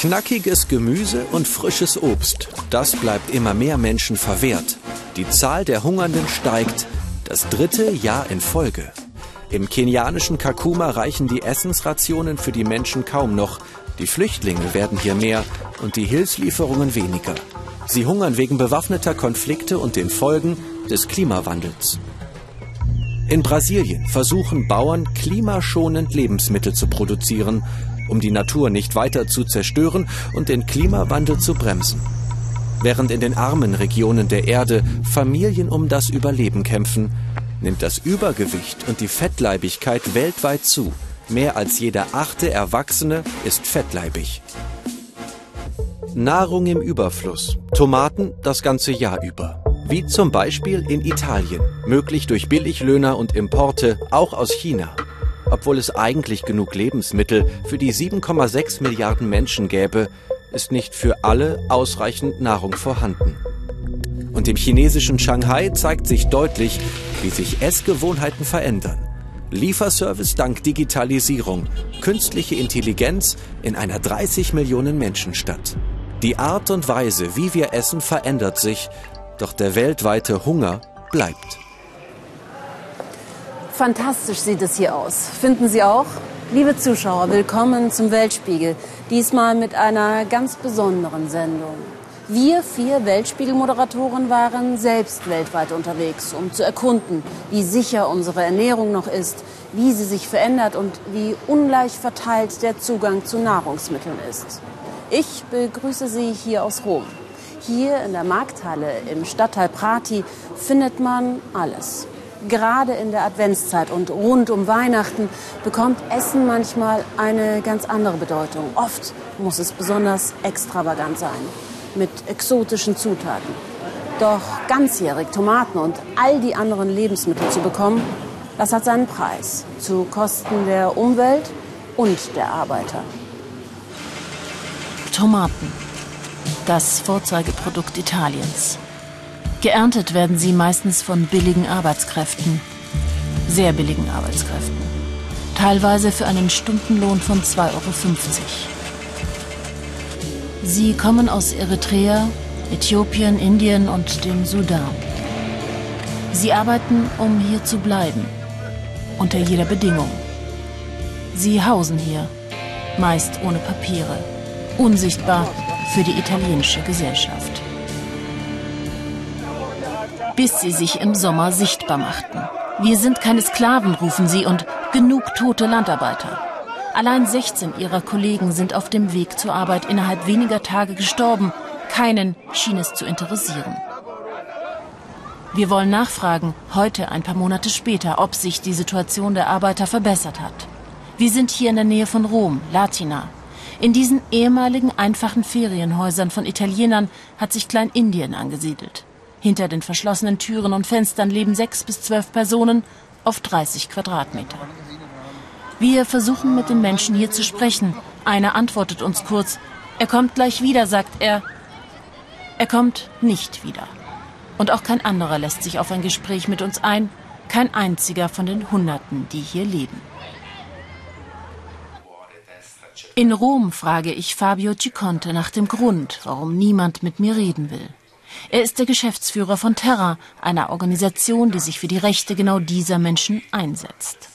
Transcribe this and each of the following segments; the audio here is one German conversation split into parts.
Knackiges Gemüse und frisches Obst, das bleibt immer mehr Menschen verwehrt. Die Zahl der Hungernden steigt, das dritte Jahr in Folge. Im kenianischen Kakuma reichen die Essensrationen für die Menschen kaum noch. Die Flüchtlinge werden hier mehr und die Hilfslieferungen weniger. Sie hungern wegen bewaffneter Konflikte und den Folgen des Klimawandels. In Brasilien versuchen Bauern klimaschonend Lebensmittel zu produzieren um die Natur nicht weiter zu zerstören und den Klimawandel zu bremsen. Während in den armen Regionen der Erde Familien um das Überleben kämpfen, nimmt das Übergewicht und die Fettleibigkeit weltweit zu. Mehr als jeder achte Erwachsene ist fettleibig. Nahrung im Überfluss. Tomaten das ganze Jahr über. Wie zum Beispiel in Italien, möglich durch Billiglöhner und Importe, auch aus China obwohl es eigentlich genug Lebensmittel für die 7,6 Milliarden Menschen gäbe, ist nicht für alle ausreichend Nahrung vorhanden. Und im chinesischen Shanghai zeigt sich deutlich, wie sich Essgewohnheiten verändern. Lieferservice dank Digitalisierung, künstliche Intelligenz in einer 30 Millionen Menschen Stadt. Die Art und Weise, wie wir essen, verändert sich, doch der weltweite Hunger bleibt. Fantastisch sieht es hier aus. Finden Sie auch? Liebe Zuschauer, willkommen zum Weltspiegel. Diesmal mit einer ganz besonderen Sendung. Wir vier Weltspiegel-Moderatoren waren selbst weltweit unterwegs, um zu erkunden, wie sicher unsere Ernährung noch ist, wie sie sich verändert und wie ungleich verteilt der Zugang zu Nahrungsmitteln ist. Ich begrüße Sie hier aus Rom. Hier in der Markthalle im Stadtteil Prati findet man alles. Gerade in der Adventszeit und rund um Weihnachten bekommt Essen manchmal eine ganz andere Bedeutung. Oft muss es besonders extravagant sein, mit exotischen Zutaten. Doch ganzjährig Tomaten und all die anderen Lebensmittel zu bekommen, das hat seinen Preis, zu Kosten der Umwelt und der Arbeiter. Tomaten, das Vorzeigeprodukt Italiens. Geerntet werden sie meistens von billigen Arbeitskräften. Sehr billigen Arbeitskräften. Teilweise für einen Stundenlohn von 2,50 Euro. Sie kommen aus Eritrea, Äthiopien, Indien und dem Sudan. Sie arbeiten, um hier zu bleiben. Unter jeder Bedingung. Sie hausen hier, meist ohne Papiere, unsichtbar für die italienische Gesellschaft bis sie sich im Sommer sichtbar machten. Wir sind keine Sklaven, rufen sie, und genug tote Landarbeiter. Allein 16 ihrer Kollegen sind auf dem Weg zur Arbeit innerhalb weniger Tage gestorben. Keinen schien es zu interessieren. Wir wollen nachfragen, heute ein paar Monate später, ob sich die Situation der Arbeiter verbessert hat. Wir sind hier in der Nähe von Rom, Latina. In diesen ehemaligen einfachen Ferienhäusern von Italienern hat sich Kleinindien angesiedelt. Hinter den verschlossenen Türen und Fenstern leben sechs bis zwölf Personen auf 30 Quadratmeter. Wir versuchen mit den Menschen hier zu sprechen. Einer antwortet uns kurz. Er kommt gleich wieder, sagt er. Er kommt nicht wieder. Und auch kein anderer lässt sich auf ein Gespräch mit uns ein. Kein einziger von den Hunderten, die hier leben. In Rom frage ich Fabio Ciconte nach dem Grund, warum niemand mit mir reden will. Er ist der Geschäftsführer von Terra, einer Organisation, die sich für die Rechte genau dieser Menschen einsetzt.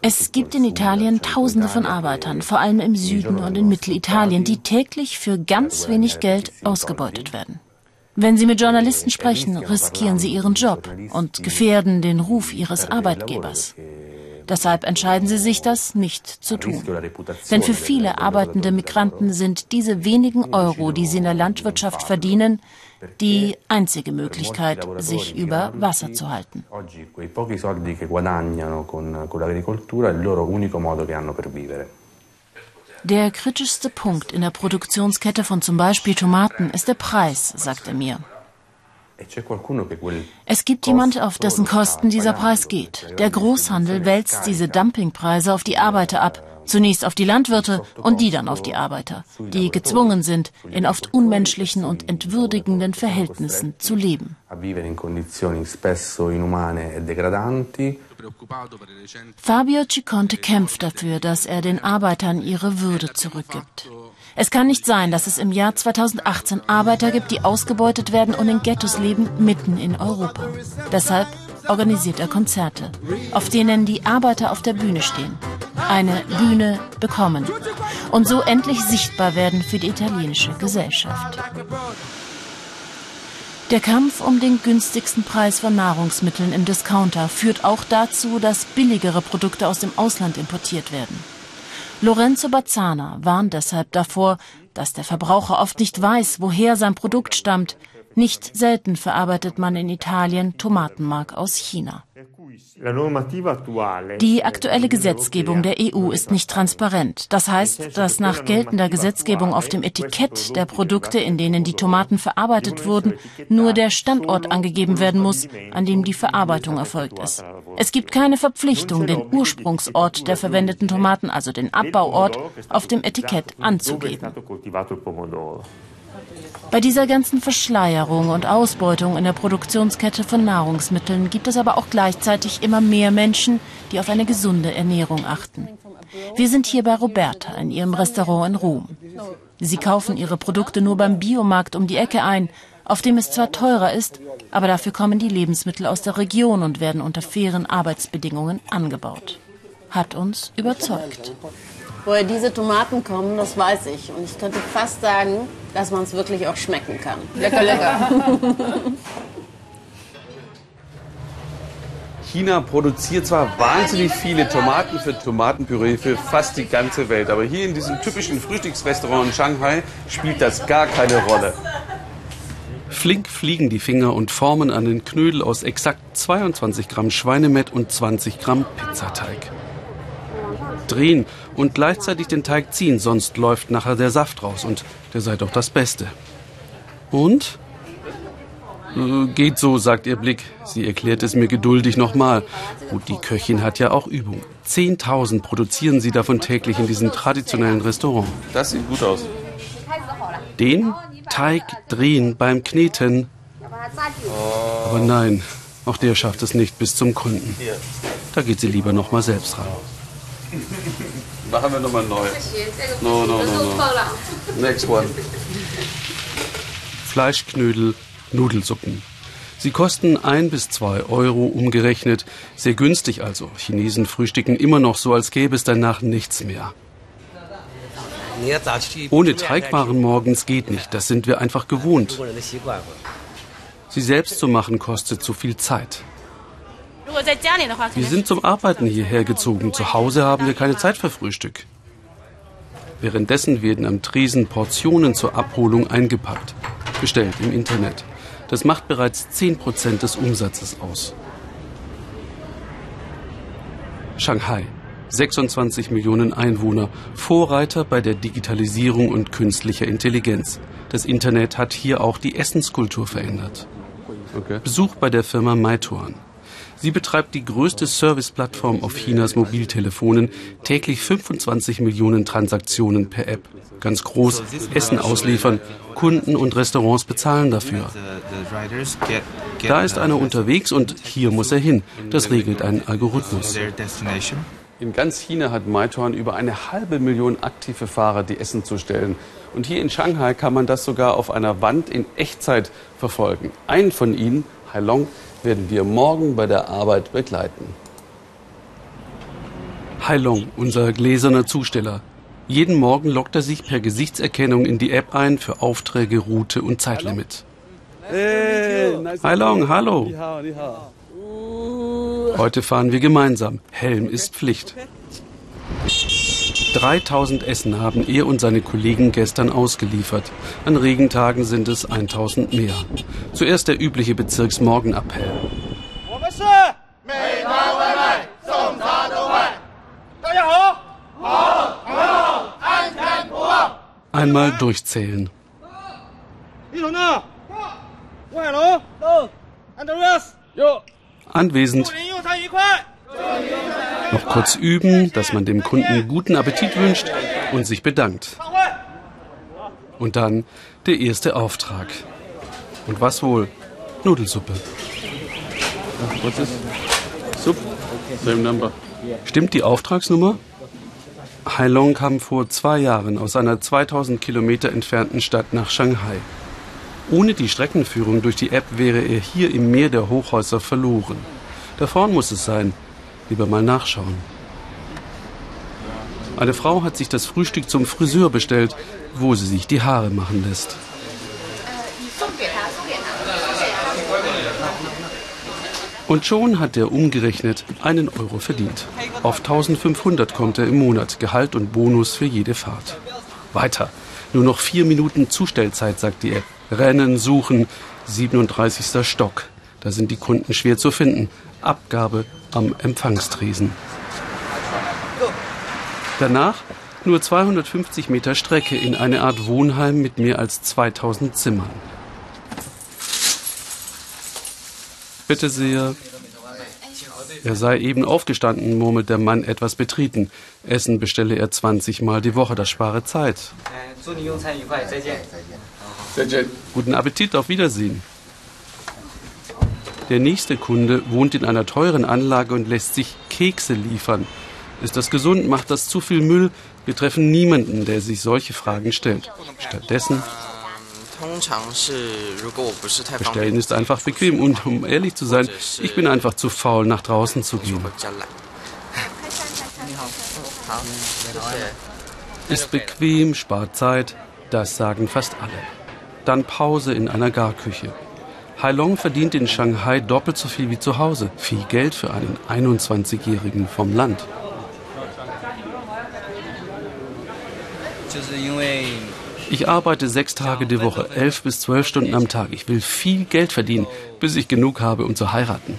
Es gibt in Italien Tausende von Arbeitern, vor allem im Süden und in Mittelitalien, die täglich für ganz wenig Geld ausgebeutet werden. Wenn Sie mit Journalisten sprechen, riskieren Sie Ihren Job und gefährden den Ruf Ihres Arbeitgebers. Deshalb entscheiden sie sich, das nicht zu tun. Denn für viele arbeitende Migranten sind diese wenigen Euro, die sie in der Landwirtschaft verdienen, die einzige Möglichkeit, sich über Wasser zu halten. Der kritischste Punkt in der Produktionskette von zum Beispiel Tomaten ist der Preis, sagt er mir. Es gibt jemand, auf dessen Kosten dieser Preis geht. Der Großhandel wälzt diese Dumpingpreise auf die Arbeiter ab, Zunächst auf die Landwirte und die dann auf die Arbeiter, die gezwungen sind, in oft unmenschlichen und entwürdigenden Verhältnissen zu leben. Fabio Ciconte kämpft dafür, dass er den Arbeitern ihre Würde zurückgibt. Es kann nicht sein, dass es im Jahr 2018 Arbeiter gibt, die ausgebeutet werden und in Ghettos leben, mitten in Europa. Deshalb organisiert er Konzerte, auf denen die Arbeiter auf der Bühne stehen. Eine Bühne bekommen und so endlich sichtbar werden für die italienische Gesellschaft. Der Kampf um den günstigsten Preis von Nahrungsmitteln im Discounter führt auch dazu, dass billigere Produkte aus dem Ausland importiert werden. Lorenzo Bazzana warnt deshalb davor, dass der Verbraucher oft nicht weiß, woher sein Produkt stammt, nicht selten verarbeitet man in Italien Tomatenmark aus China. Die aktuelle Gesetzgebung der EU ist nicht transparent. Das heißt, dass nach geltender Gesetzgebung auf dem Etikett der Produkte, in denen die Tomaten verarbeitet wurden, nur der Standort angegeben werden muss, an dem die Verarbeitung erfolgt ist. Es gibt keine Verpflichtung, den Ursprungsort der verwendeten Tomaten, also den Abbauort, auf dem Etikett anzugeben. Bei dieser ganzen Verschleierung und Ausbeutung in der Produktionskette von Nahrungsmitteln gibt es aber auch gleichzeitig immer mehr Menschen, die auf eine gesunde Ernährung achten. Wir sind hier bei Roberta in ihrem Restaurant in Rom. Sie kaufen ihre Produkte nur beim Biomarkt um die Ecke ein, auf dem es zwar teurer ist, aber dafür kommen die Lebensmittel aus der Region und werden unter fairen Arbeitsbedingungen angebaut. Hat uns überzeugt. Woher diese Tomaten kommen, das weiß ich. Und ich könnte fast sagen, dass man es wirklich auch schmecken kann. Lecker, lecker. China produziert zwar wahnsinnig viele Tomaten für Tomatenpüree für fast die ganze Welt, aber hier in diesem typischen Frühstücksrestaurant in Shanghai spielt das gar keine Rolle. Flink fliegen die Finger und formen einen Knödel aus exakt 22 Gramm Schweinemett und 20 Gramm Pizzateig drehen und gleichzeitig den Teig ziehen, sonst läuft nachher der Saft raus und der sei doch das Beste. Und? Äh, geht so, sagt ihr Blick. Sie erklärt es mir geduldig nochmal. Gut, die Köchin hat ja auch Übung. Zehntausend produzieren sie davon täglich in diesem traditionellen Restaurant. Das sieht gut aus. Den Teig drehen beim Kneten. Aber nein, auch der schafft es nicht bis zum Kunden. Da geht sie lieber nochmal selbst ran. Machen wir nochmal neu. No, no, no, no. Next one. Fleischknödel, Nudelsuppen. Sie kosten ein bis zwei Euro umgerechnet. Sehr günstig also. Chinesen frühstücken immer noch so, als gäbe es danach nichts mehr. Ohne Teigwaren morgens geht nicht. Das sind wir einfach gewohnt. Sie selbst zu machen kostet zu viel Zeit. Wir sind zum Arbeiten hierher gezogen. Zu Hause haben wir keine Zeit für Frühstück. Währenddessen werden am Tresen Portionen zur Abholung eingepackt, bestellt im Internet. Das macht bereits 10% des Umsatzes aus. Shanghai, 26 Millionen Einwohner, Vorreiter bei der Digitalisierung und künstlicher Intelligenz. Das Internet hat hier auch die Essenskultur verändert. Okay. Besuch bei der Firma Meituan. Sie betreibt die größte Serviceplattform auf Chinas Mobiltelefonen, täglich 25 Millionen Transaktionen per App. Ganz groß, Essen ausliefern, Kunden und Restaurants bezahlen dafür. Da ist einer unterwegs und hier muss er hin. Das regelt ein Algorithmus. In ganz China hat Meituan über eine halbe Million aktive Fahrer, die Essen zu stellen. Und hier in Shanghai kann man das sogar auf einer Wand in Echtzeit verfolgen. Einen von ihnen, Hailong, werden wir morgen bei der Arbeit begleiten. Heilong, unser gläserner Zusteller. Jeden Morgen lockt er sich per Gesichtserkennung in die App ein für Aufträge, Route und Zeitlimit. Heilong, hallo. Heute fahren wir gemeinsam. Helm ist Pflicht. 3000 Essen haben er und seine Kollegen gestern ausgeliefert. An Regentagen sind es 1000 mehr. Zuerst der übliche Bezirksmorgenappell. Einmal durchzählen. Anwesend. Noch kurz üben, dass man dem Kunden guten Appetit wünscht und sich bedankt. Und dann der erste Auftrag. Und was wohl? Nudelsuppe. Was ist? Sup? Same number. Stimmt die Auftragsnummer? Hailong kam vor zwei Jahren aus einer 2000 Kilometer entfernten Stadt nach Shanghai. Ohne die Streckenführung durch die App wäre er hier im Meer der Hochhäuser verloren. Da vorn muss es sein. Lieber mal nachschauen. Eine Frau hat sich das Frühstück zum Friseur bestellt, wo sie sich die Haare machen lässt. Und schon hat er umgerechnet einen Euro verdient. Auf 1500 kommt er im Monat, Gehalt und Bonus für jede Fahrt. Weiter. Nur noch vier Minuten Zustellzeit, sagt App. Rennen, suchen, 37. Stock. Da sind die Kunden schwer zu finden. Abgabe am Empfangstresen. Danach nur 250 Meter Strecke in eine Art Wohnheim mit mehr als 2000 Zimmern. Bitte sehr. Er sei eben aufgestanden, murmelt der Mann etwas betreten. Essen bestelle er 20 Mal die Woche, das spare Zeit. Guten Appetit, auf Wiedersehen. Der nächste Kunde wohnt in einer teuren Anlage und lässt sich Kekse liefern. Ist das gesund? Macht das zu viel Müll? Wir treffen niemanden, der sich solche Fragen stellt. Stattdessen Bestellen ist einfach bequem und um ehrlich zu sein, ich bin einfach zu faul, nach draußen zu gehen. Ist bequem, spart Zeit, das sagen fast alle. Dann Pause in einer Garküche. Hailong verdient in Shanghai doppelt so viel wie zu Hause. Viel Geld für einen 21-Jährigen vom Land. Ich arbeite sechs Tage die Woche, elf bis zwölf Stunden am Tag. Ich will viel Geld verdienen, bis ich genug habe, um zu heiraten.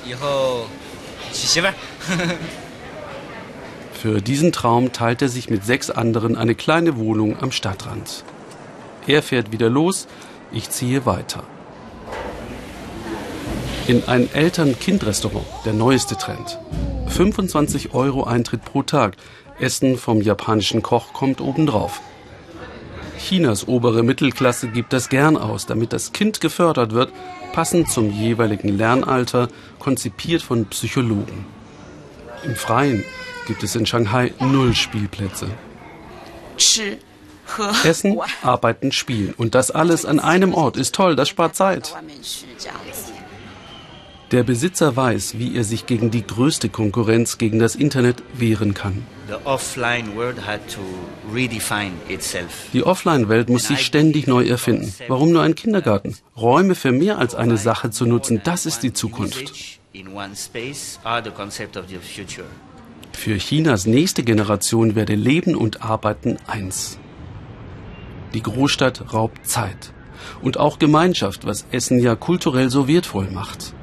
Für diesen Traum teilt er sich mit sechs anderen eine kleine Wohnung am Stadtrand. Er fährt wieder los, ich ziehe weiter. In ein Eltern-Kind-Restaurant, der neueste Trend. 25 Euro Eintritt pro Tag. Essen vom japanischen Koch kommt obendrauf. Chinas obere Mittelklasse gibt das gern aus, damit das Kind gefördert wird, passend zum jeweiligen Lernalter, konzipiert von Psychologen. Im Freien gibt es in Shanghai null Spielplätze. Essen, arbeiten, spielen. Und das alles an einem Ort ist toll, das spart Zeit. Der Besitzer weiß, wie er sich gegen die größte Konkurrenz, gegen das Internet, wehren kann. Die Offline-Welt muss sich ständig neu erfinden. Warum nur ein Kindergarten? Räume für mehr als eine Sache zu nutzen, das ist die Zukunft. Für Chinas nächste Generation werde Leben und Arbeiten eins. Die Großstadt raubt Zeit. Und auch Gemeinschaft, was Essen ja kulturell so wertvoll macht.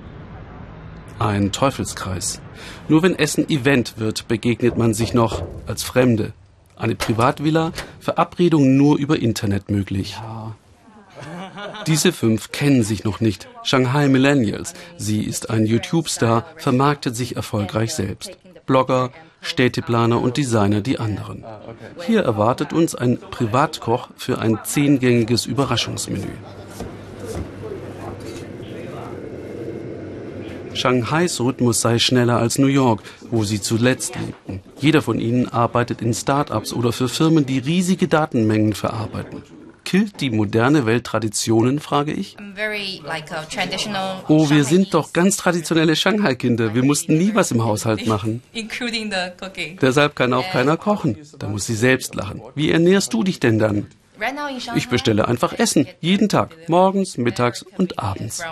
Ein Teufelskreis. Nur wenn Essen Event wird, begegnet man sich noch als Fremde. Eine Privatvilla, Verabredungen nur über Internet möglich. Diese fünf kennen sich noch nicht. Shanghai Millennials. Sie ist ein YouTube-Star, vermarktet sich erfolgreich selbst. Blogger, Städteplaner und Designer die anderen. Hier erwartet uns ein Privatkoch für ein zehngängiges Überraschungsmenü. Shanghais Rhythmus sei schneller als New York, wo sie zuletzt lebten. Jeder von ihnen arbeitet in Start-ups oder für Firmen, die riesige Datenmengen verarbeiten. Killt die moderne Welt Traditionen, frage ich? Oh, wir sind doch ganz traditionelle Shanghai-Kinder. Wir mussten nie was im Haushalt machen. Deshalb kann auch keiner kochen. Da muss sie selbst lachen. Wie ernährst du dich denn dann? Ich bestelle einfach Essen, jeden Tag, morgens, mittags und abends.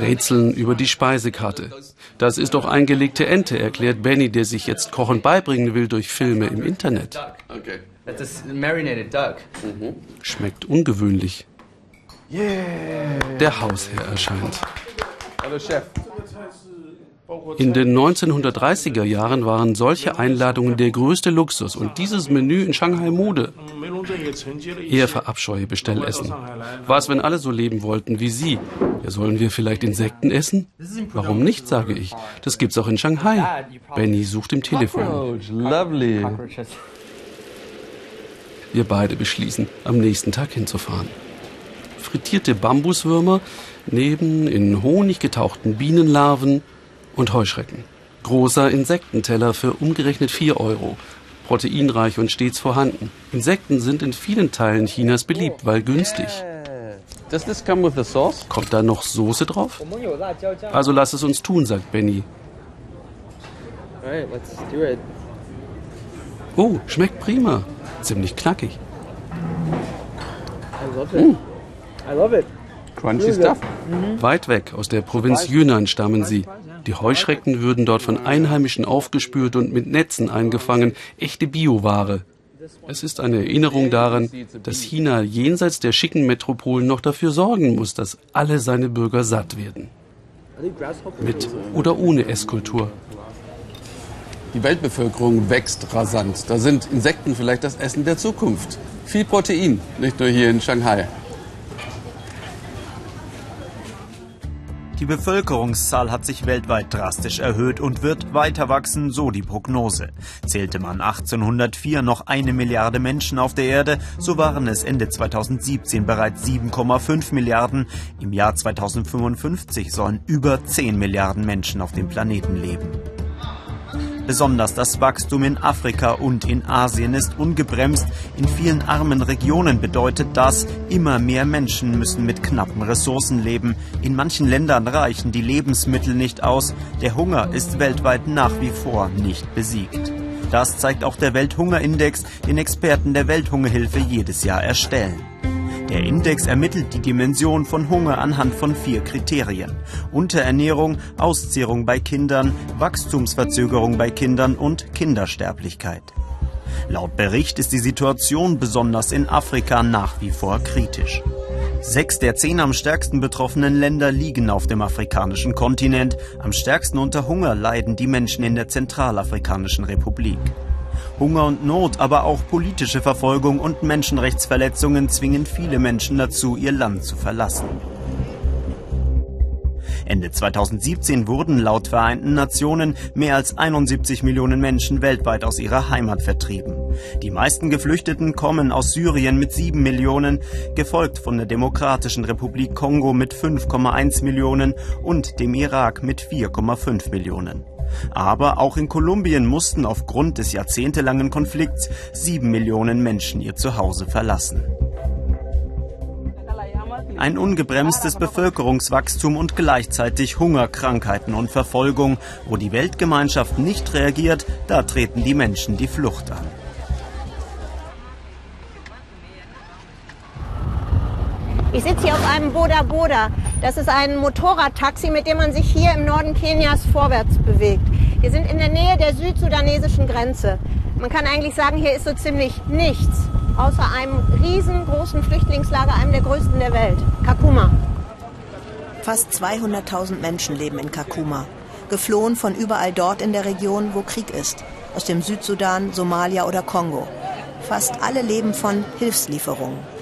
Rätseln über die Speisekarte. Das ist doch eingelegte Ente, erklärt Benny, der sich jetzt Kochen beibringen will durch Filme im Internet. Schmeckt ungewöhnlich. Der Hausherr erscheint. Hallo Chef. In den 1930er Jahren waren solche Einladungen der größte Luxus und dieses Menü in Shanghai Mode. Er verabscheue Bestellessen. Was, wenn alle so leben wollten wie Sie? Ja, sollen wir vielleicht Insekten essen? Warum nicht, sage ich. Das gibt's auch in Shanghai. Benny sucht im Telefon. Wir beide beschließen, am nächsten Tag hinzufahren. Frittierte Bambuswürmer neben in Honig getauchten Bienenlarven und Heuschrecken. Großer Insektenteller für umgerechnet 4 Euro. Proteinreich und stets vorhanden. Insekten sind in vielen Teilen Chinas beliebt, weil günstig. Kommt da noch Soße drauf? Also lass es uns tun, sagt Benny. Oh, schmeckt prima. Ziemlich knackig. Mm. Crunchy stuff. Weit weg aus der Provinz Yunnan stammen sie. Die Heuschrecken würden dort von Einheimischen aufgespürt und mit Netzen eingefangen. Echte Bioware. Es ist eine Erinnerung daran, dass China jenseits der schicken Metropolen noch dafür sorgen muss, dass alle seine Bürger satt werden. Mit oder ohne Esskultur. Die Weltbevölkerung wächst rasant. Da sind Insekten vielleicht das Essen der Zukunft. Viel Protein, nicht nur hier in Shanghai. Die Bevölkerungszahl hat sich weltweit drastisch erhöht und wird weiter wachsen, so die Prognose. Zählte man 1804 noch eine Milliarde Menschen auf der Erde, so waren es Ende 2017 bereits 7,5 Milliarden. Im Jahr 2055 sollen über 10 Milliarden Menschen auf dem Planeten leben. Besonders das Wachstum in Afrika und in Asien ist ungebremst. In vielen armen Regionen bedeutet das, immer mehr Menschen müssen mit knappen Ressourcen leben. In manchen Ländern reichen die Lebensmittel nicht aus. Der Hunger ist weltweit nach wie vor nicht besiegt. Das zeigt auch der Welthungerindex, den Experten der Welthungerhilfe jedes Jahr erstellen. Der Index ermittelt die Dimension von Hunger anhand von vier Kriterien. Unterernährung, Auszehrung bei Kindern, Wachstumsverzögerung bei Kindern und Kindersterblichkeit. Laut Bericht ist die Situation besonders in Afrika nach wie vor kritisch. Sechs der zehn am stärksten betroffenen Länder liegen auf dem afrikanischen Kontinent. Am stärksten unter Hunger leiden die Menschen in der Zentralafrikanischen Republik. Hunger und Not, aber auch politische Verfolgung und Menschenrechtsverletzungen zwingen viele Menschen dazu, ihr Land zu verlassen. Ende 2017 wurden laut Vereinten Nationen mehr als 71 Millionen Menschen weltweit aus ihrer Heimat vertrieben. Die meisten Geflüchteten kommen aus Syrien mit 7 Millionen, gefolgt von der Demokratischen Republik Kongo mit 5,1 Millionen und dem Irak mit 4,5 Millionen. Aber auch in Kolumbien mussten aufgrund des jahrzehntelangen Konflikts sieben Millionen Menschen ihr Zuhause verlassen. Ein ungebremstes Bevölkerungswachstum und gleichzeitig Hunger, Krankheiten und Verfolgung. Wo die Weltgemeinschaft nicht reagiert, da treten die Menschen die Flucht an. Ich sitze hier auf einem Boda Boda. Das ist ein Motorradtaxi, mit dem man sich hier im Norden Kenias vorwärts bewegt. Wir sind in der Nähe der südsudanesischen Grenze. Man kann eigentlich sagen, hier ist so ziemlich nichts, außer einem riesengroßen Flüchtlingslager, einem der größten der Welt, Kakuma. Fast 200.000 Menschen leben in Kakuma, geflohen von überall dort in der Region, wo Krieg ist, aus dem Südsudan, Somalia oder Kongo. Fast alle leben von Hilfslieferungen.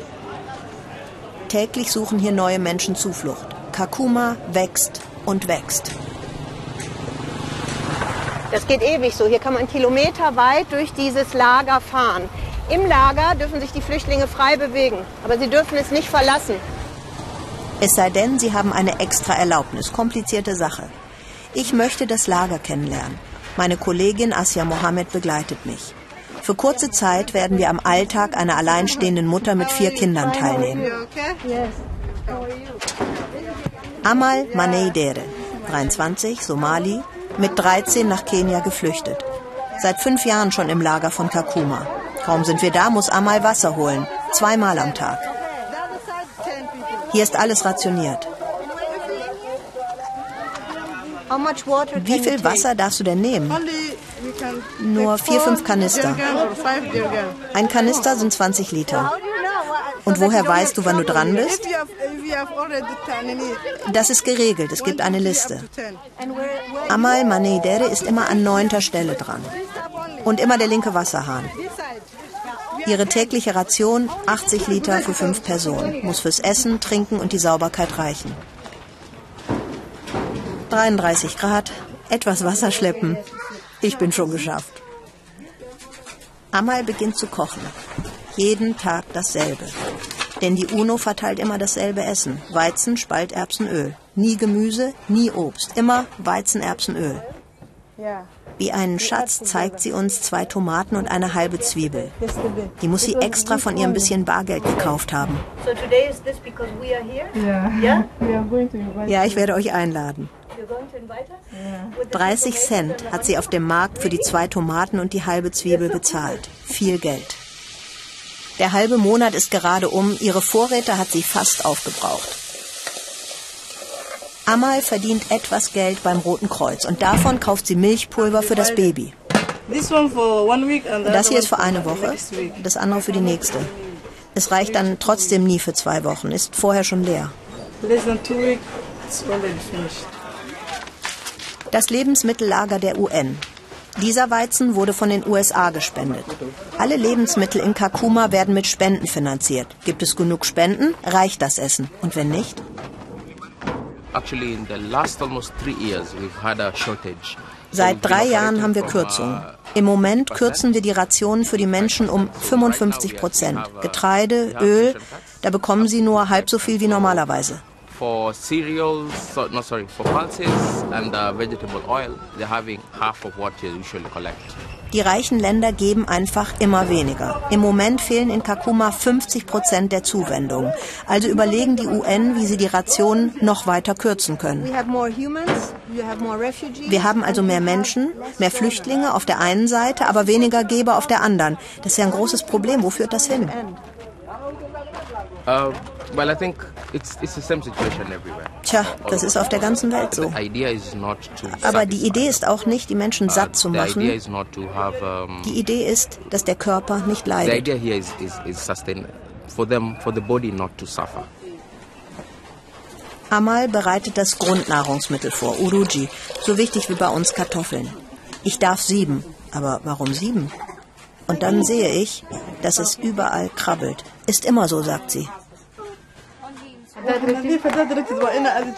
Täglich suchen hier neue Menschen Zuflucht. Kakuma wächst und wächst. Das geht ewig so. Hier kann man kilometerweit durch dieses Lager fahren. Im Lager dürfen sich die Flüchtlinge frei bewegen, aber sie dürfen es nicht verlassen. Es sei denn, sie haben eine extra Erlaubnis. Komplizierte Sache. Ich möchte das Lager kennenlernen. Meine Kollegin Asya Mohammed begleitet mich. Für kurze Zeit werden wir am Alltag einer alleinstehenden Mutter mit vier Kindern teilnehmen. Amal Maneidere, 23, Somali, mit 13 nach Kenia geflüchtet. Seit fünf Jahren schon im Lager von Kakuma. Kaum sind wir da, muss Amal Wasser holen. Zweimal am Tag. Hier ist alles rationiert. Wie viel Wasser darfst du denn nehmen? Nur vier, fünf Kanister. Ein Kanister sind 20 Liter. Und woher weißt du, wann du dran bist? Das ist geregelt, es gibt eine Liste. Amal Maneidere ist immer an neunter Stelle dran. Und immer der linke Wasserhahn. Ihre tägliche Ration 80 Liter für fünf Personen, muss fürs Essen, Trinken und die Sauberkeit reichen. 33 Grad, etwas Wasser schleppen. Ich bin schon geschafft. Amal beginnt zu kochen. Jeden Tag dasselbe. Denn die UNO verteilt immer dasselbe Essen. Weizen, Spalterbsen, Öl. Nie Gemüse, nie Obst. Immer Weizen, Erbsen, Öl. Wie einen Schatz zeigt sie uns zwei Tomaten und eine halbe Zwiebel. Die muss sie extra von ihrem bisschen Bargeld gekauft haben. Ja, ich werde euch einladen. 30 Cent hat sie auf dem Markt für die zwei Tomaten und die halbe Zwiebel bezahlt. Viel Geld. Der halbe Monat ist gerade um, ihre Vorräte hat sie fast aufgebraucht. Amal verdient etwas Geld beim Roten Kreuz und davon kauft sie Milchpulver für das Baby. Das hier ist für eine Woche, das andere für die nächste. Es reicht dann trotzdem nie für zwei Wochen, ist vorher schon leer. Das Lebensmittellager der UN. Dieser Weizen wurde von den USA gespendet. Alle Lebensmittel in Kakuma werden mit Spenden finanziert. Gibt es genug Spenden, reicht das Essen. Und wenn nicht? Seit drei Jahren haben wir Kürzungen. Im Moment kürzen wir die Rationen für die Menschen um 55 Prozent. Getreide, Öl, da bekommen sie nur halb so viel wie normalerweise for cereals, so, no sorry, for pulses and uh, vegetable oil, they're having half of what you usually collect. Die reichen Länder geben einfach immer weniger. Im Moment fehlen in Kakuma 50 Prozent der Zuwendungen. Also überlegen die UN, wie sie die Rationen noch weiter kürzen können. Wir haben also mehr Menschen, mehr Flüchtlinge auf der einen Seite, aber weniger Geber auf der anderen. Das ist ja ein großes Problem. Wo führt das hin? Uh, well, I think it's, it's the same situation everywhere. Tja, das ist auf der ganzen Welt so. Aber die Idee ist auch nicht, die Menschen satt zu machen. Die Idee ist, dass der Körper nicht leidet. The idea here is, is, is sustain for them, for the body not to suffer. Amal bereitet das Grundnahrungsmittel vor, Uruji, so wichtig wie bei uns Kartoffeln. Ich darf sieben, aber warum sieben? Und dann sehe ich, dass es überall krabbelt. Ist immer so, sagt sie.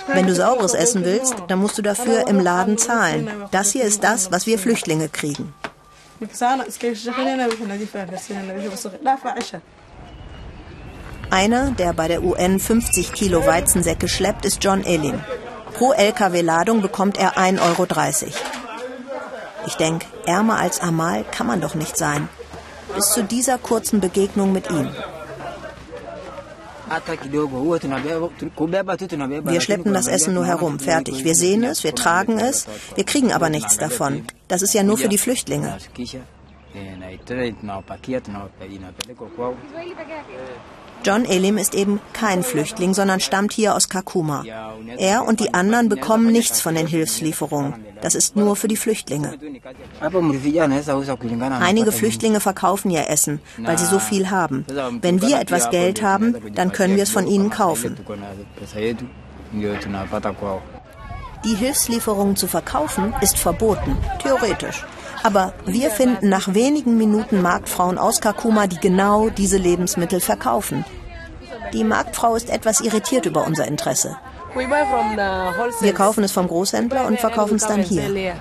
Wenn du saures essen willst, dann musst du dafür im Laden zahlen. Das hier ist das, was wir Flüchtlinge kriegen. Einer, der bei der UN 50 Kilo Weizensäcke schleppt, ist John Elim. Pro LKW-Ladung bekommt er 1,30 Euro. Ich denke, ärmer als Amal kann man doch nicht sein. Bis zu dieser kurzen Begegnung mit ihm. Wir schleppen das Essen nur herum, fertig. Wir sehen es, wir tragen es, wir kriegen aber nichts davon. Das ist ja nur für die Flüchtlinge. John Elim ist eben kein Flüchtling, sondern stammt hier aus Kakuma. Er und die anderen bekommen nichts von den Hilfslieferungen. Das ist nur für die Flüchtlinge. Einige Flüchtlinge verkaufen ihr Essen, weil sie so viel haben. Wenn wir etwas Geld haben, dann können wir es von ihnen kaufen. Die Hilfslieferungen zu verkaufen ist verboten, theoretisch. Aber wir finden nach wenigen Minuten Marktfrauen aus Kakuma, die genau diese Lebensmittel verkaufen. Die Marktfrau ist etwas irritiert über unser Interesse. Wir kaufen es vom Großhändler und verkaufen es dann hier.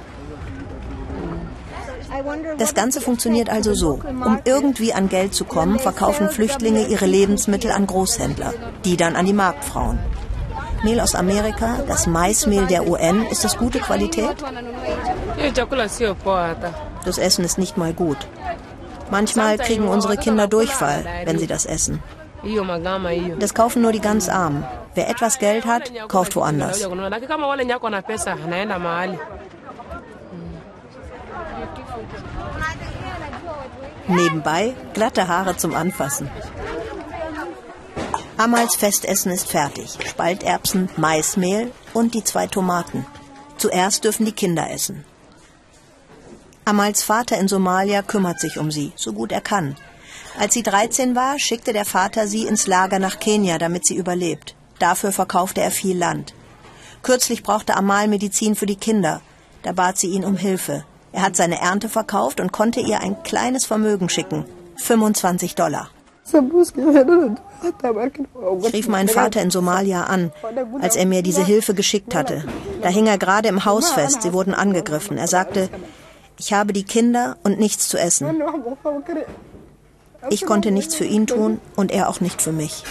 Das Ganze funktioniert also so. Um irgendwie an Geld zu kommen, verkaufen Flüchtlinge ihre Lebensmittel an Großhändler, die dann an die Marktfrauen. Mehl aus Amerika, das Maismehl der UN, ist das gute Qualität? Das Essen ist nicht mal gut. Manchmal kriegen unsere Kinder Durchfall, wenn sie das essen. Das kaufen nur die ganz Armen. Wer etwas Geld hat, kauft woanders. Nebenbei glatte Haare zum Anfassen. Amals Festessen ist fertig. Spalterbsen, Maismehl und die zwei Tomaten. Zuerst dürfen die Kinder essen. Amals Vater in Somalia kümmert sich um sie, so gut er kann. Als sie 13 war, schickte der Vater sie ins Lager nach Kenia, damit sie überlebt. Dafür verkaufte er viel Land. Kürzlich brauchte Amal Medizin für die Kinder. Da bat sie ihn um Hilfe. Er hat seine Ernte verkauft und konnte ihr ein kleines Vermögen schicken. 25 Dollar. Ich rief meinen Vater in Somalia an, als er mir diese Hilfe geschickt hatte. Da hing er gerade im Haus fest. Sie wurden angegriffen. Er sagte, ich habe die Kinder und nichts zu essen. Ich konnte nichts für ihn tun und er auch nicht für mich.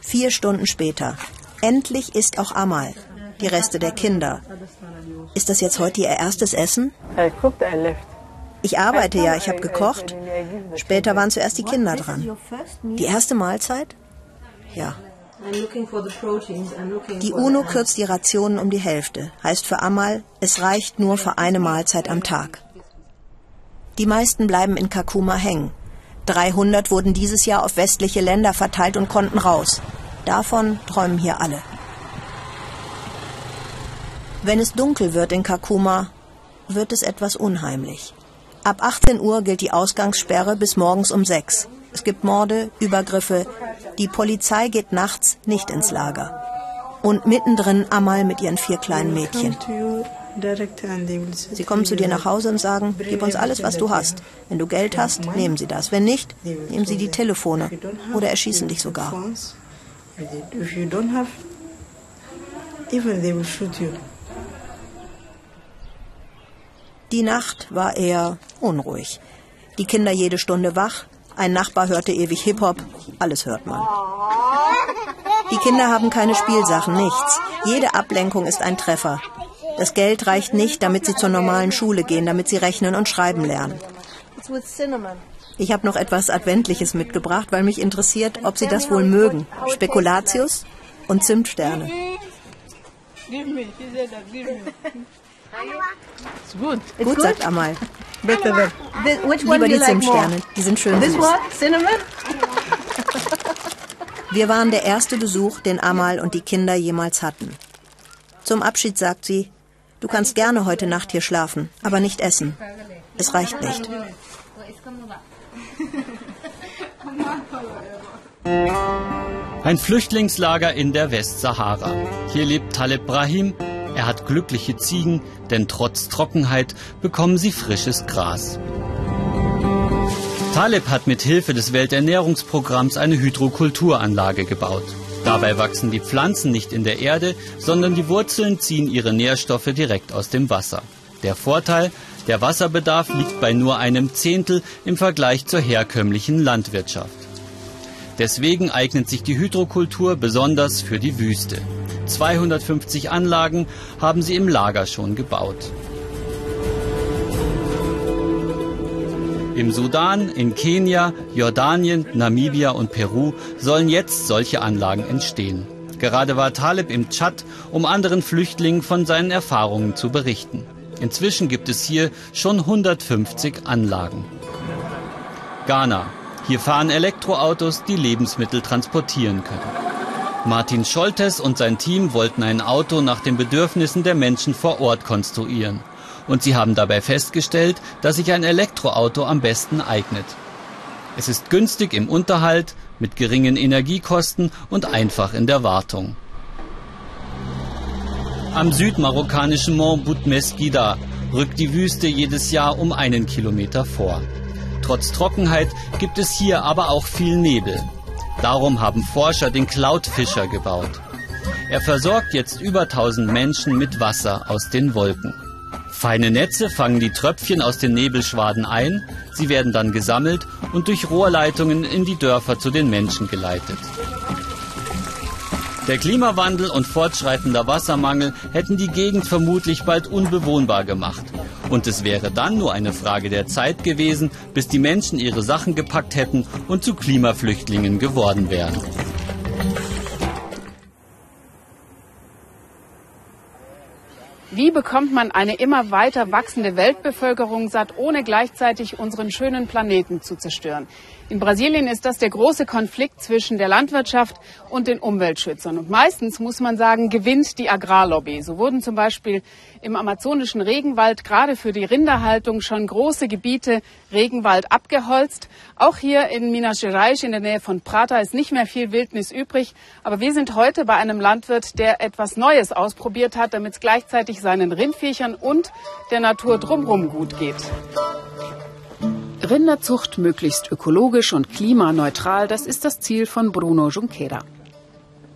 Vier Stunden später. Endlich ist auch Amal, die Reste der Kinder. Ist das jetzt heute ihr erstes Essen? Ich arbeite ja, ich habe gekocht. Später waren zuerst die Kinder dran. Die erste Mahlzeit? Ja. Die UNO kürzt die Rationen um die Hälfte. Heißt für Amal, es reicht nur für eine Mahlzeit am Tag. Die meisten bleiben in Kakuma hängen. 300 wurden dieses Jahr auf westliche Länder verteilt und konnten raus. Davon träumen hier alle. Wenn es dunkel wird in Kakuma, wird es etwas unheimlich. Ab 18 Uhr gilt die Ausgangssperre bis morgens um 6. Es gibt Morde, Übergriffe. Die Polizei geht nachts nicht ins Lager. Und mittendrin Amal mit ihren vier kleinen Mädchen. Sie kommen zu dir nach Hause und sagen, gib uns alles, was du hast. Wenn du Geld hast, nehmen sie das. Wenn nicht, nehmen sie die Telefone oder erschießen dich sogar. Die Nacht war eher unruhig. Die Kinder jede Stunde wach, ein Nachbar hörte ewig Hip-Hop, alles hört man. Die Kinder haben keine Spielsachen, nichts. Jede Ablenkung ist ein Treffer. Das Geld reicht nicht, damit sie zur normalen Schule gehen, damit sie rechnen und schreiben lernen. Ich habe noch etwas Adventliches mitgebracht, weil mich interessiert, ob Sie das wohl mögen. Spekulatius und Zimtsterne. Gut. Gut, sagt Amal. Better than. Which one Lieber die like more? Zimtsterne, die sind schön This süß. one? Cinnamon? Wir waren der erste Besuch, den Amal und die Kinder jemals hatten. Zum Abschied sagt sie, du kannst gerne heute Nacht hier schlafen, aber nicht essen. Es reicht nicht. Ein Flüchtlingslager in der Westsahara. Hier lebt Taleb Brahim. Er hat glückliche Ziegen, denn trotz Trockenheit bekommen sie frisches Gras. Taleb hat mit Hilfe des Welternährungsprogramms eine Hydrokulturanlage gebaut. Dabei wachsen die Pflanzen nicht in der Erde, sondern die Wurzeln ziehen ihre Nährstoffe direkt aus dem Wasser. Der Vorteil, der Wasserbedarf liegt bei nur einem Zehntel im Vergleich zur herkömmlichen Landwirtschaft. Deswegen eignet sich die Hydrokultur besonders für die Wüste. 250 Anlagen haben sie im Lager schon gebaut. Im Sudan, in Kenia, Jordanien, Namibia und Peru sollen jetzt solche Anlagen entstehen. Gerade war Taleb im Tschad, um anderen Flüchtlingen von seinen Erfahrungen zu berichten. Inzwischen gibt es hier schon 150 Anlagen. Ghana. Hier fahren Elektroautos, die Lebensmittel transportieren können. Martin Scholtes und sein Team wollten ein Auto nach den Bedürfnissen der Menschen vor Ort konstruieren. Und sie haben dabei festgestellt, dass sich ein Elektroauto am besten eignet. Es ist günstig im Unterhalt, mit geringen Energiekosten und einfach in der Wartung. Am südmarokkanischen Mont Boutmesguida rückt die Wüste jedes Jahr um einen Kilometer vor. Trotz Trockenheit gibt es hier aber auch viel Nebel. Darum haben Forscher den Cloudfischer gebaut. Er versorgt jetzt über 1000 Menschen mit Wasser aus den Wolken. Feine Netze fangen die Tröpfchen aus den Nebelschwaden ein, sie werden dann gesammelt und durch Rohrleitungen in die Dörfer zu den Menschen geleitet. Der Klimawandel und fortschreitender Wassermangel hätten die Gegend vermutlich bald unbewohnbar gemacht. Und es wäre dann nur eine Frage der Zeit gewesen, bis die Menschen ihre Sachen gepackt hätten und zu Klimaflüchtlingen geworden wären. Wie bekommt man eine immer weiter wachsende Weltbevölkerung satt, ohne gleichzeitig unseren schönen Planeten zu zerstören? In Brasilien ist das der große Konflikt zwischen der Landwirtschaft und den Umweltschützern. Und meistens, muss man sagen, gewinnt die Agrarlobby. So wurden zum Beispiel im amazonischen Regenwald gerade für die Rinderhaltung schon große Gebiete Regenwald abgeholzt. Auch hier in Minas Gerais in der Nähe von Prata ist nicht mehr viel Wildnis übrig. Aber wir sind heute bei einem Landwirt, der etwas Neues ausprobiert hat, damit es gleichzeitig seinen Rindviechern und der Natur drumherum gut geht. Rinderzucht möglichst ökologisch und klimaneutral, das ist das Ziel von Bruno Junqueira.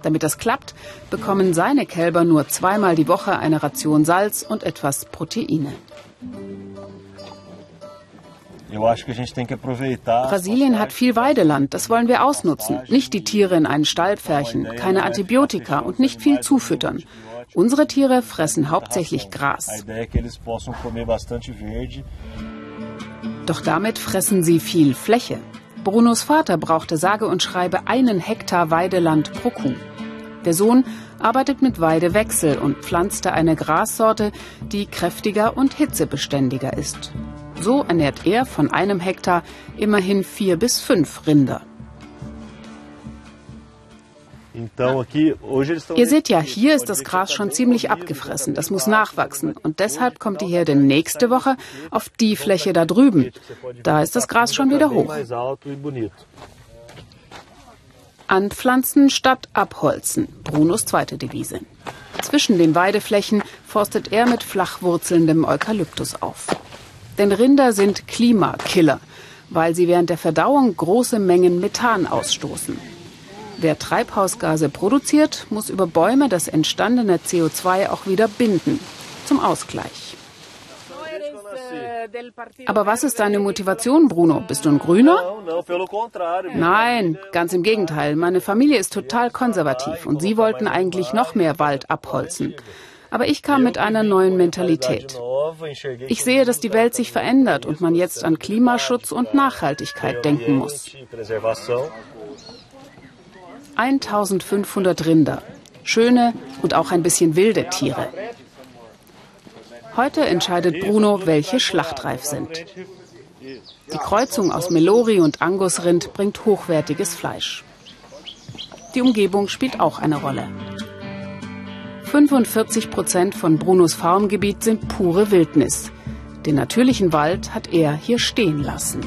Damit das klappt, bekommen seine Kälber nur zweimal die Woche eine Ration Salz und etwas Proteine. Brasilien hat viel Weideland, das wollen wir ausnutzen. Nicht die Tiere in einen Stall pferchen, keine Antibiotika und nicht viel zufüttern. Unsere Tiere fressen hauptsächlich Gras. Doch damit fressen sie viel Fläche. Brunos Vater brauchte sage und schreibe einen Hektar Weideland pro Kuh. Der Sohn arbeitet mit Weidewechsel und pflanzte eine Grassorte, die kräftiger und hitzebeständiger ist. So ernährt er von einem Hektar immerhin vier bis fünf Rinder. Ihr seht ja, hier ist das Gras schon ziemlich abgefressen. Das muss nachwachsen. Und deshalb kommt die Herde nächste Woche auf die Fläche da drüben. Da ist das Gras schon wieder hoch. Anpflanzen statt abholzen. Brunos zweite Devise. Zwischen den Weideflächen forstet er mit flachwurzelndem Eukalyptus auf. Denn Rinder sind Klimakiller, weil sie während der Verdauung große Mengen Methan ausstoßen. Wer Treibhausgase produziert, muss über Bäume das entstandene CO2 auch wieder binden. Zum Ausgleich. Aber was ist deine Motivation, Bruno? Bist du ein Grüner? Nein, ganz im Gegenteil. Meine Familie ist total konservativ und sie wollten eigentlich noch mehr Wald abholzen. Aber ich kam mit einer neuen Mentalität. Ich sehe, dass die Welt sich verändert und man jetzt an Klimaschutz und Nachhaltigkeit denken muss. 1500 Rinder. Schöne und auch ein bisschen wilde Tiere. Heute entscheidet Bruno, welche schlachtreif sind. Die Kreuzung aus Melori und Angusrind bringt hochwertiges Fleisch. Die Umgebung spielt auch eine Rolle. 45 Prozent von Brunos Farmgebiet sind pure Wildnis. Den natürlichen Wald hat er hier stehen lassen.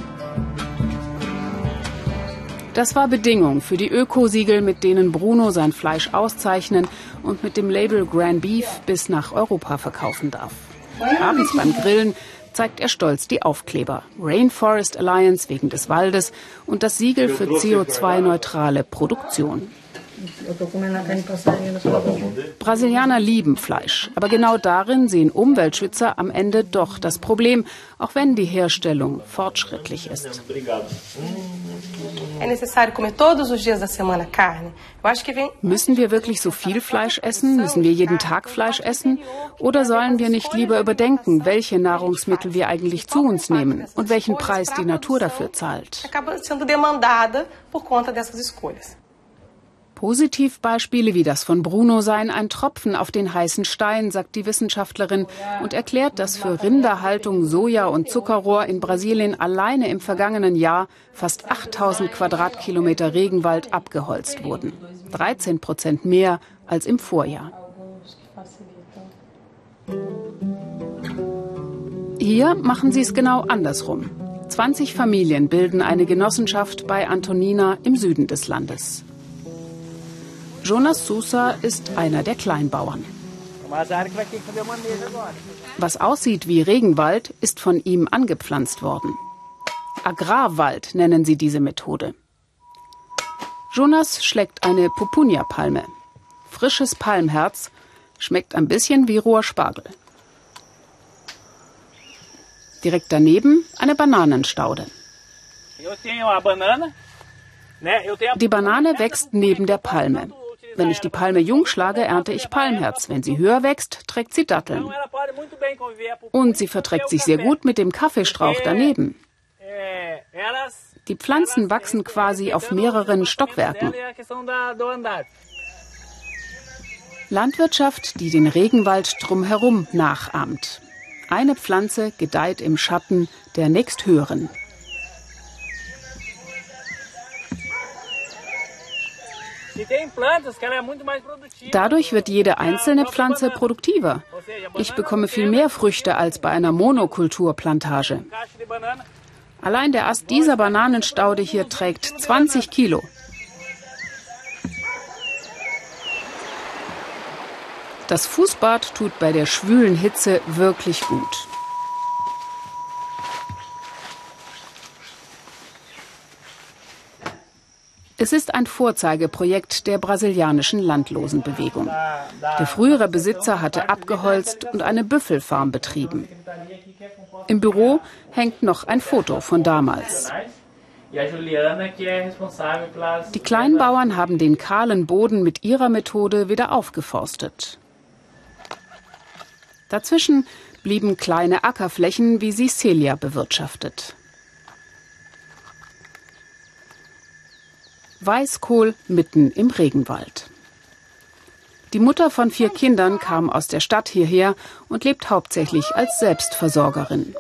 Das war Bedingung für die Ökosiegel, mit denen Bruno sein Fleisch auszeichnen und mit dem Label Grand Beef bis nach Europa verkaufen darf. Abends beim Grillen zeigt er stolz die Aufkleber. Rainforest Alliance wegen des Waldes und das Siegel für CO2-neutrale Produktion. Brasilianer lieben Fleisch, aber genau darin sehen Umweltschützer am Ende doch das Problem, auch wenn die Herstellung fortschrittlich ist. Müssen wir wirklich so viel Fleisch essen? Müssen wir jeden Tag Fleisch essen? Oder sollen wir nicht lieber überdenken, welche Nahrungsmittel wir eigentlich zu uns nehmen und welchen Preis die Natur dafür zahlt? Positivbeispiele wie das von Bruno seien ein Tropfen auf den heißen Stein, sagt die Wissenschaftlerin und erklärt, dass für Rinderhaltung Soja und Zuckerrohr in Brasilien alleine im vergangenen Jahr fast 8000 Quadratkilometer Regenwald abgeholzt wurden. 13 Prozent mehr als im Vorjahr. Hier machen sie es genau andersrum. 20 Familien bilden eine Genossenschaft bei Antonina im Süden des Landes. Jonas Sousa ist einer der Kleinbauern. Was aussieht wie Regenwald, ist von ihm angepflanzt worden. Agrarwald nennen sie diese Methode. Jonas schlägt eine Pupunia-Palme. Frisches Palmherz, schmeckt ein bisschen wie roher Spargel. Direkt daneben eine Bananenstaude. Die Banane wächst neben der Palme. Wenn ich die Palme jung schlage, ernte ich Palmherz. Wenn sie höher wächst, trägt sie Datteln. Und sie verträgt sich sehr gut mit dem Kaffeestrauch daneben. Die Pflanzen wachsen quasi auf mehreren Stockwerken. Landwirtschaft, die den Regenwald drumherum nachahmt. Eine Pflanze gedeiht im Schatten der nächsthöheren. Dadurch wird jede einzelne Pflanze produktiver. Ich bekomme viel mehr Früchte als bei einer Monokulturplantage. Allein der Ast dieser Bananenstaude hier trägt 20 Kilo. Das Fußbad tut bei der schwülen Hitze wirklich gut. Es ist ein Vorzeigeprojekt der brasilianischen Landlosenbewegung. Der frühere Besitzer hatte abgeholzt und eine Büffelfarm betrieben. Im Büro hängt noch ein Foto von damals. Die Kleinbauern haben den kahlen Boden mit ihrer Methode wieder aufgeforstet. Dazwischen blieben kleine Ackerflächen, wie sie Celia bewirtschaftet. Weißkohl mitten im Regenwald. Die Mutter von vier Kindern kam aus der Stadt hierher und lebt hauptsächlich als Selbstversorgerin.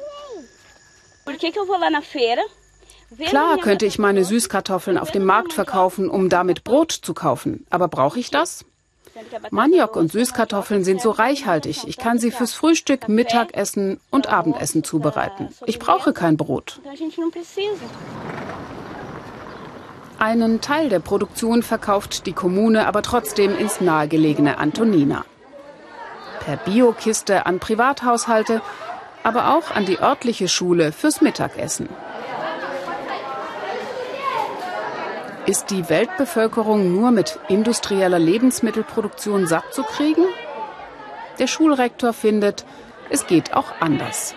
Klar könnte ich meine Süßkartoffeln auf dem Markt verkaufen, um damit Brot zu kaufen. Aber brauche ich das? Maniok und Süßkartoffeln sind so reichhaltig. Ich kann sie fürs Frühstück, Mittagessen und Abendessen zubereiten. Ich brauche kein Brot. Einen Teil der Produktion verkauft die Kommune aber trotzdem ins nahegelegene Antonina. Per Biokiste an Privathaushalte, aber auch an die örtliche Schule fürs Mittagessen. Ist die Weltbevölkerung nur mit industrieller Lebensmittelproduktion satt zu kriegen? Der Schulrektor findet, es geht auch anders.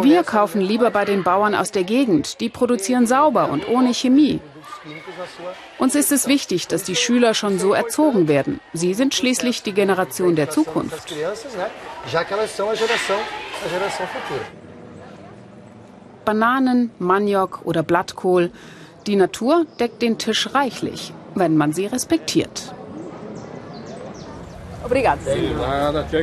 Wir kaufen lieber bei den Bauern aus der Gegend. Die produzieren sauber und ohne Chemie. Uns ist es wichtig, dass die Schüler schon so erzogen werden. Sie sind schließlich die Generation der Zukunft. Bananen, Maniok oder Blattkohl. Die Natur deckt den Tisch reichlich, wenn man sie respektiert. Obrigado.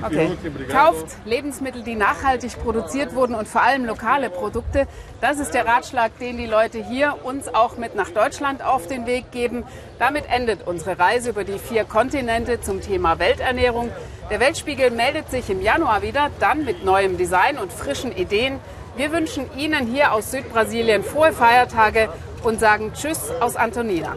Okay. Kauft Lebensmittel, die nachhaltig produziert wurden und vor allem lokale Produkte. Das ist der Ratschlag, den die Leute hier uns auch mit nach Deutschland auf den Weg geben. Damit endet unsere Reise über die vier Kontinente zum Thema Welternährung. Der Weltspiegel meldet sich im Januar wieder, dann mit neuem Design und frischen Ideen. Wir wünschen Ihnen hier aus Südbrasilien frohe Feiertage und sagen Tschüss aus Antonina.